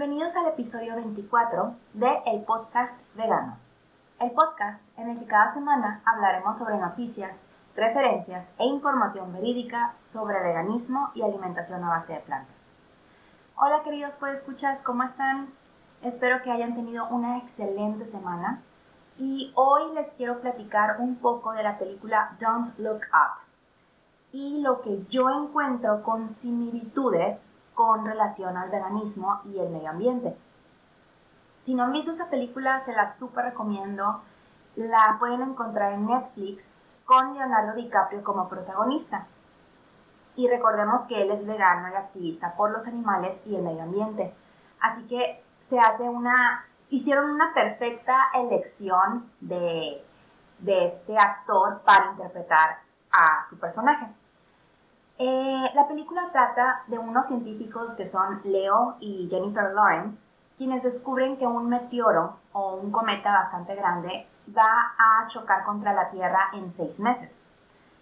Bienvenidos al episodio 24 de El Podcast Vegano. El podcast en el que cada semana hablaremos sobre noticias, referencias e información verídica sobre veganismo y alimentación a base de plantas. Hola queridos escuchas, ¿cómo están? Espero que hayan tenido una excelente semana y hoy les quiero platicar un poco de la película Don't Look Up y lo que yo encuentro con similitudes con relación al veganismo y el medio ambiente. Si no han visto esa película, se la súper recomiendo. La pueden encontrar en Netflix con Leonardo DiCaprio como protagonista. Y recordemos que él es vegano y activista por los animales y el medio ambiente. Así que se hace una, hicieron una perfecta elección de, de este actor para interpretar a su personaje. Eh, la película trata de unos científicos que son Leo y Jennifer Lawrence, quienes descubren que un meteoro o un cometa bastante grande va a chocar contra la Tierra en seis meses.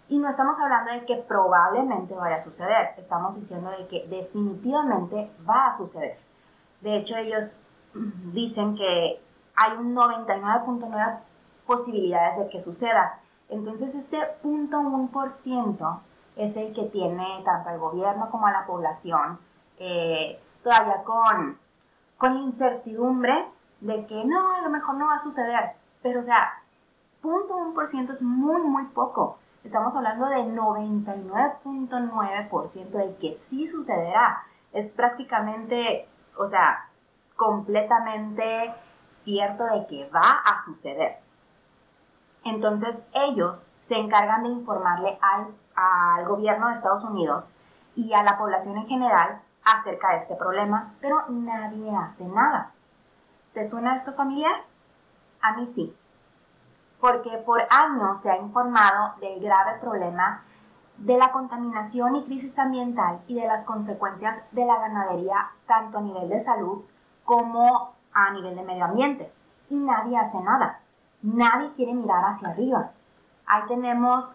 Y no estamos hablando de que probablemente vaya a suceder, estamos diciendo de que definitivamente va a suceder. De hecho, ellos dicen que hay un 99.9 posibilidades de que suceda. Entonces, este punto 1% es el que tiene tanto el gobierno como a la población eh, todavía con, con incertidumbre de que no, a lo mejor no va a suceder. Pero, o sea, punto un por ciento es muy, muy poco. Estamos hablando de 99.9% de que sí sucederá. Es prácticamente, o sea, completamente cierto de que va a suceder. Entonces ellos se encargan de informarle al al gobierno de Estados Unidos y a la población en general acerca de este problema, pero nadie hace nada. ¿Te suena esto familiar? A mí sí, porque por años se ha informado del grave problema de la contaminación y crisis ambiental y de las consecuencias de la ganadería tanto a nivel de salud como a nivel de medio ambiente. Y nadie hace nada. Nadie quiere mirar hacia arriba. Ahí tenemos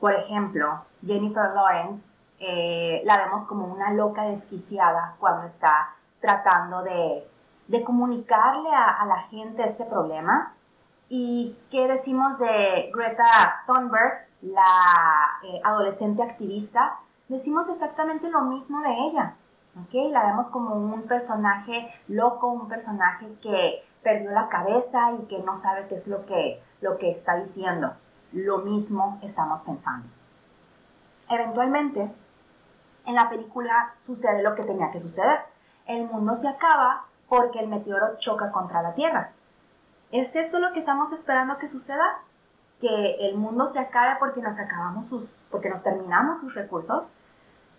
por ejemplo, Jennifer Lawrence eh, la vemos como una loca desquiciada cuando está tratando de, comunicarle a, la gente ese problema. ¿Y qué decimos de Greta Thunberg, la eh, adolescente activista? Decimos exactamente lo mismo de ella. ¿okay? La vemos como un personaje loco, un personaje que perdió la cabeza y que no sabe qué es lo que, lo que está diciendo lo mismo estamos pensando. Eventualmente, en la película sucede lo que tenía que suceder. El mundo se acaba porque el meteoro choca contra la Tierra. ¿Es eso lo que estamos esperando que suceda? ¿Que el mundo se acabe porque nos acabamos sus, porque nos terminamos sus recursos?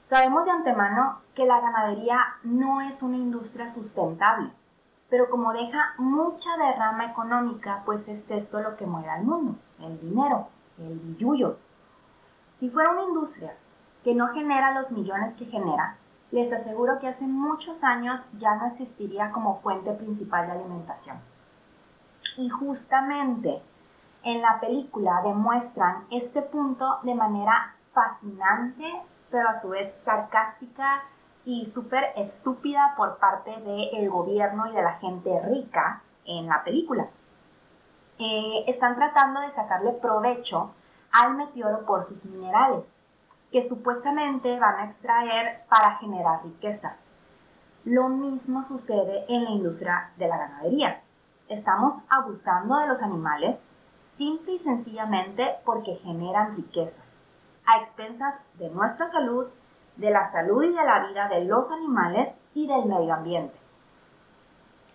Sabemos de antemano que la ganadería no es una industria sustentable, pero como deja mucha derrama económica, pues es esto lo que mueve al mundo el dinero, el billuyo. Si fuera una industria que no genera los millones que genera, les aseguro que hace muchos años ya no existiría como fuente principal de alimentación. Y justamente en la película demuestran este punto de manera fascinante, pero a su vez sarcástica y súper estúpida por parte del gobierno y de la gente rica en la película. Eh, están tratando de sacarle provecho al meteoro por sus minerales, que supuestamente van a extraer para generar riquezas. Lo mismo sucede en la industria de la ganadería. Estamos abusando de los animales simple y sencillamente porque generan riquezas, a expensas de nuestra salud, de la salud y de la vida de los animales y del medio ambiente.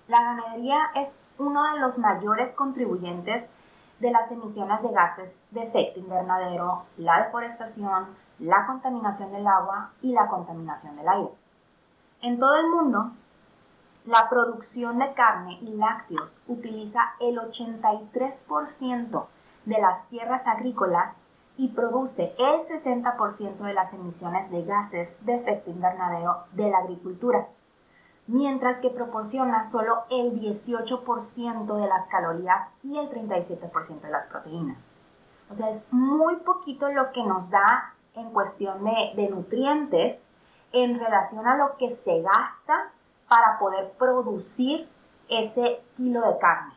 La ganadería es uno de los mayores contribuyentes de las emisiones de gases de efecto invernadero, la deforestación, la contaminación del agua y la contaminación del aire. En todo el mundo, la producción de carne y lácteos utiliza el 83% de las tierras agrícolas y produce el 60% de las emisiones de gases de efecto invernadero de la agricultura mientras que proporciona solo el 18% de las calorías y el 37% de las proteínas. O sea, es muy poquito lo que nos da en cuestión de, nutrientes en relación a lo que se gasta para poder producir ese kilo de carne.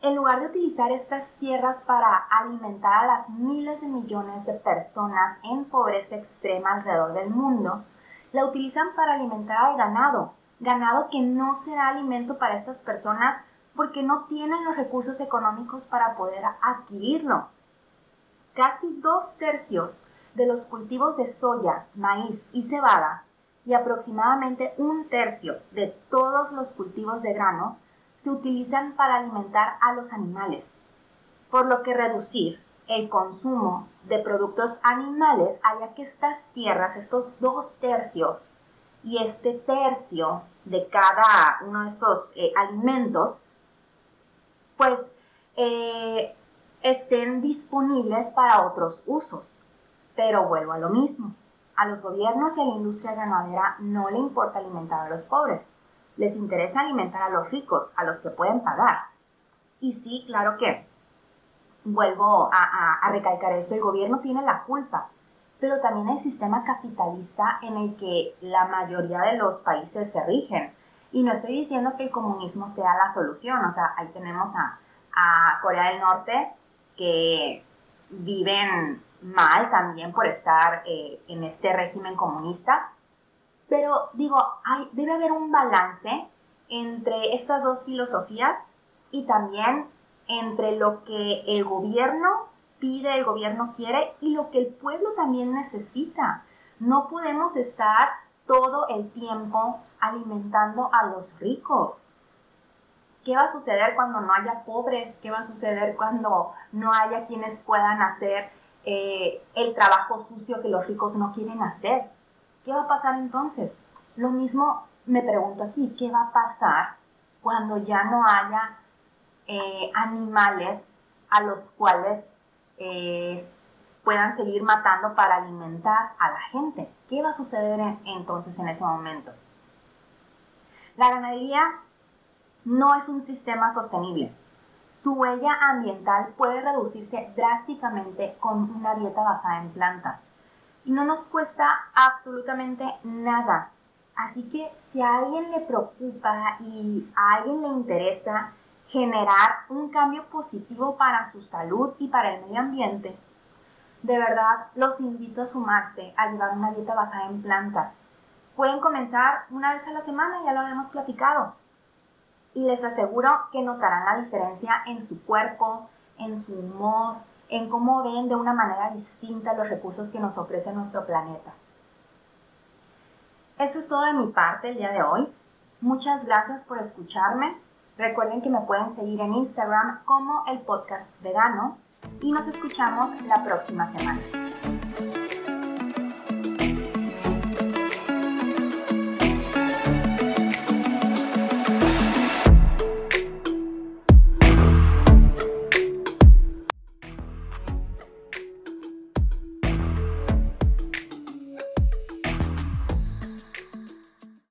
En lugar de utilizar estas tierras para alimentar a las miles de millones de personas en pobreza extrema alrededor del mundo, la utilizan para alimentar al ganado, ganado que no será alimento para estas personas porque no tienen los recursos económicos para poder adquirirlo. Casi dos tercios de los cultivos de soya, maíz y cebada y aproximadamente un tercio de todos los cultivos de grano se utilizan para alimentar a los animales, por lo que reducir el consumo de productos animales haría que estas tierras, estos dos tercios y este tercio de cada uno de estos eh, alimentos, pues eh, estén disponibles para otros usos. Pero vuelvo a lo mismo. A los gobiernos y a la industria ganadera no le importa alimentar a los pobres les interesa alimentar a los ricos, a los que pueden pagar. Y sí, claro que, vuelvo a, recalcar esto, el gobierno tiene la culpa, pero también el sistema capitalista en el que la mayoría de los países se rigen. Y no estoy diciendo que el comunismo sea la solución, o sea, ahí tenemos a, Corea del Norte que viven mal también por estar eh, en este régimen comunista, pero digo, hay, debe haber un balance entre estas dos filosofías y también entre lo que el gobierno pide, el gobierno quiere y lo que el pueblo también necesita. No podemos estar todo el tiempo alimentando a los ricos. ¿Qué va a suceder cuando no haya pobres? ¿Qué va a suceder cuando no haya quienes puedan hacer eh, el trabajo sucio que los ricos no quieren hacer? ¿Qué va a pasar entonces? Lo mismo me pregunto aquí, ¿qué va a pasar cuando ya no haya eh, animales a los cuales eh, puedan seguir matando para alimentar a la gente? ¿Qué va a suceder entonces en ese momento? La ganadería no es un sistema sostenible. Su huella ambiental puede reducirse drásticamente con una dieta basada en plantas y no nos cuesta absolutamente nada. Así que si a alguien le preocupa y a alguien le interesa generar un cambio positivo para su salud y para el medio ambiente, de verdad los invito a sumarse a llevar una dieta basada en plantas. Pueden comenzar una vez a la semana, ya lo habíamos platicado. Y les aseguro que notarán la diferencia en su cuerpo, en su humor, en cómo ven de una manera distinta los recursos que nos ofrece nuestro planeta. Eso es todo de mi parte el día de hoy. Muchas gracias por escucharme. Recuerden que me pueden seguir en Instagram como el podcast vegano y nos escuchamos la próxima semana.